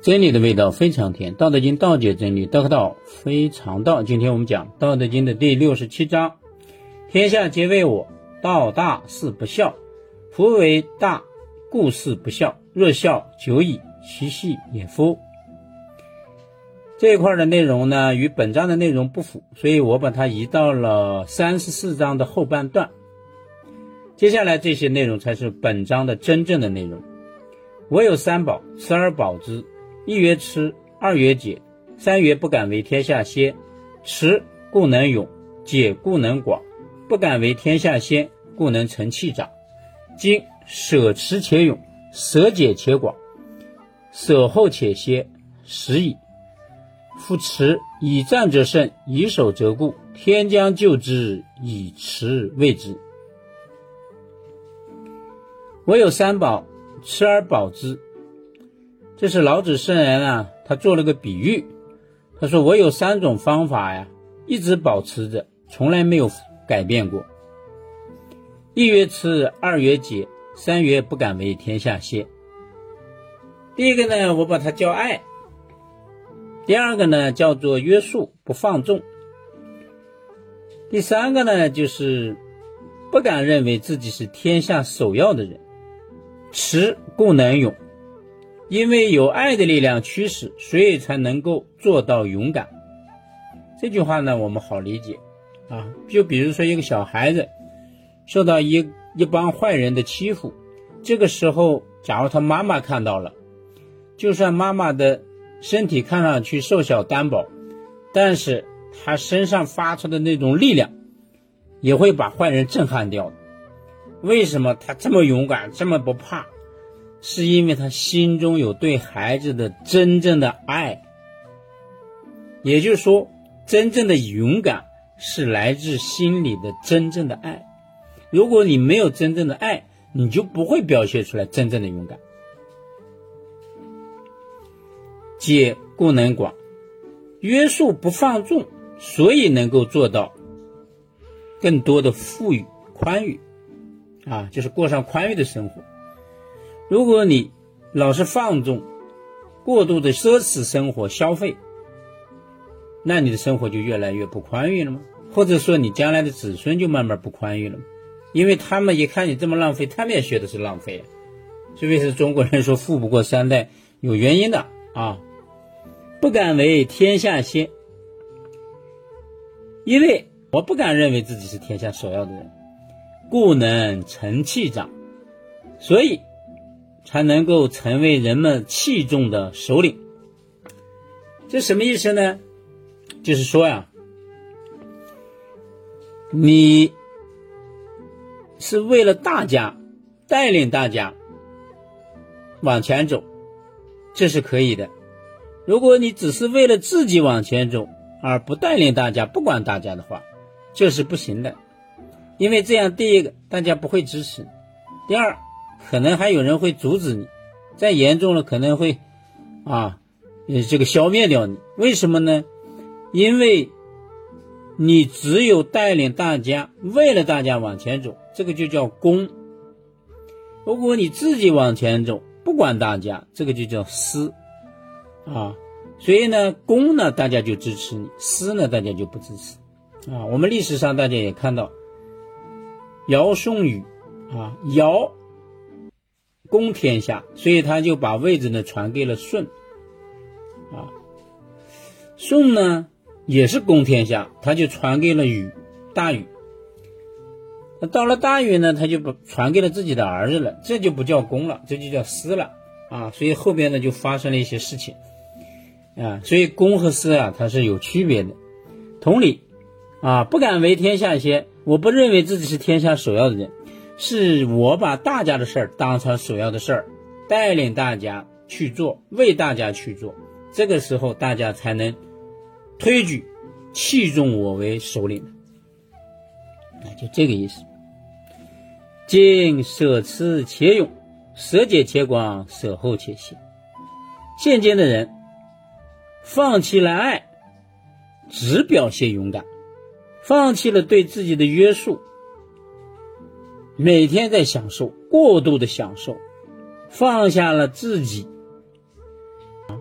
真理的味道非常甜，《道德经》道解真理，得道非常道。今天我们讲《道德经》的第六十七章：天下皆为我，道大事不孝。夫为大，故事不孝。若孝，久矣，其细也夫。这一块的内容呢，与本章的内容不符，所以我把它移到了三十四章的后半段。接下来这些内容才是本章的真正的内容。我有三宝，持而保之。一曰吃，二曰解，三曰不敢为天下先。持故能勇，解故能广，不敢为天下先，故能成器长。今舍持且勇，舍解且广，舍后且歇，时矣。夫持以战则胜，以守则固。天将救之，以持卫之。我有三宝，持而保之。这是老子圣人啊，他做了个比喻。他说：“我有三种方法呀，一直保持着，从来没有改变过。一曰吃，二曰解，三曰不敢为天下先。第一个呢，我把它叫爱；第二个呢，叫做约束，不放纵；第三个呢，就是不敢认为自己是天下首要的人。持故能勇。”因为有爱的力量驱使，所以才能够做到勇敢。这句话呢，我们好理解啊。就比如说一个小孩子受到一一帮坏人的欺负，这个时候，假如他妈妈看到了，就算妈妈的身体看上去瘦小单薄，但是他身上发出的那种力量，也会把坏人震撼掉。为什么他这么勇敢，这么不怕？是因为他心中有对孩子的真正的爱，也就是说，真正的勇敢是来自心里的真正的爱。如果你没有真正的爱，你就不会表现出来真正的勇敢。解故能广，约束不放纵，所以能够做到更多的富裕宽裕，啊，就是过上宽裕的生活。如果你老是放纵、过度的奢侈生活消费，那你的生活就越来越不宽裕了吗？或者说你将来的子孙就慢慢不宽裕了吗？因为他们一看你这么浪费，他们也学的是浪费啊。所以是中国人说“富不过三代”，有原因的啊。不敢为天下先，因为我不敢认为自己是天下首要的人，故能成器长，所以。才能够成为人们器重的首领，这什么意思呢？就是说呀，你是为了大家带领大家往前走，这是可以的。如果你只是为了自己往前走，而不带领大家、不管大家的话，这是不行的。因为这样，第一个，大家不会支持；第二，可能还有人会阻止你，再严重了可能会，啊，这个消灭掉你。为什么呢？因为，你只有带领大家，为了大家往前走，这个就叫公。如果你自己往前走，不管大家，这个就叫私，啊。所以呢，公呢，大家就支持你；私呢，大家就不支持。啊，我们历史上大家也看到，尧舜禹，啊，尧。公天下，所以他就把位置呢传给了舜，啊，舜呢也是公天下，他就传给了禹，大禹。那到了大禹呢，他就把传给了自己的儿子了，这就不叫公了，这就叫私了，啊，所以后边呢就发生了一些事情，啊，所以公和私啊它是有区别的。同理，啊，不敢为天下先，我不认为自己是天下首要的人。是我把大家的事儿当成首要的事儿，带领大家去做，为大家去做，这个时候大家才能推举、器重我为首领。那，就这个意思。今舍持且勇，舍解且广，舍后且行。现今的人放弃了爱，只表现勇敢，放弃了对自己的约束。每天在享受，过度的享受，放下了自己，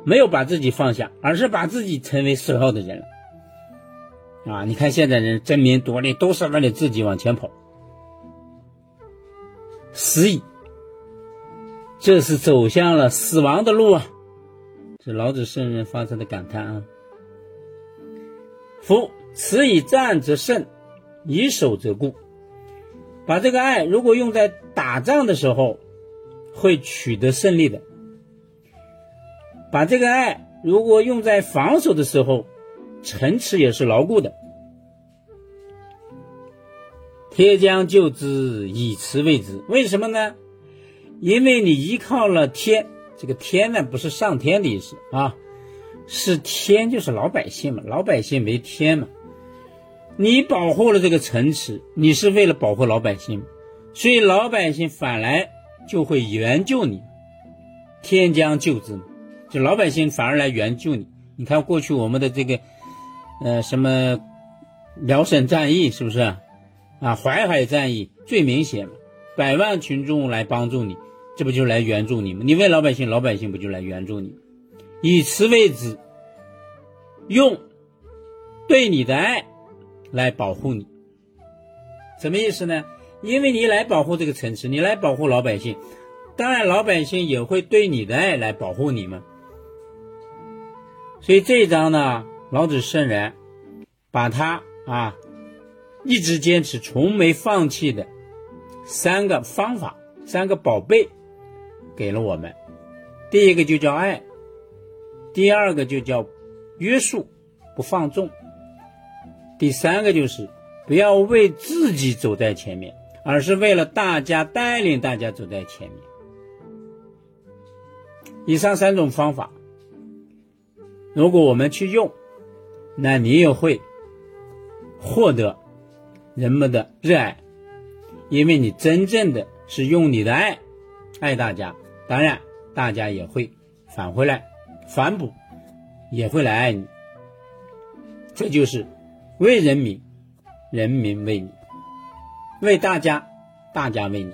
没有把自己放下，而是把自己成为首要的人了。啊，你看现在人争名夺利，都是为了自己往前跑。死矣，这是走向了死亡的路啊！是老子圣人发出的感叹啊。夫此以战则胜，以守则固。把这个爱如果用在打仗的时候，会取得胜利的；把这个爱如果用在防守的时候，城池也是牢固的。天将就之，以慈为之。为什么呢？因为你依靠了天，这个天呢不是上天的意思啊，是天就是老百姓嘛，老百姓没天嘛。你保护了这个城池，你是为了保护老百姓，所以老百姓反来就会援救你。天将救之，就老百姓反而来援救你。你看过去我们的这个，呃，什么辽沈战役是不是？啊，淮海战役最明显嘛，百万群众来帮助你，这不就来援助你吗？你为老百姓，老百姓不就来援助你？以此为止，用对你的爱来保护你，什么意思呢？因为你来保护这个城池，你来保护老百姓，当然老百姓也会对你的爱来保护你嘛。所以这一章呢，老子圣人把他啊。一直坚持、从没放弃的三个方法、三个宝贝，给了我们。第一个就叫爱，第二个就叫约束，不放纵；第三个就是不要为自己走在前面，而是为了大家带领大家走在前面。以上三种方法，如果我们去用，那你也会获得。人们的热爱，因为你真正的是用你的爱爱大家，当然大家也会返回来反哺，也会来爱你。这就是为人民，人民为你；为大家，大家为你。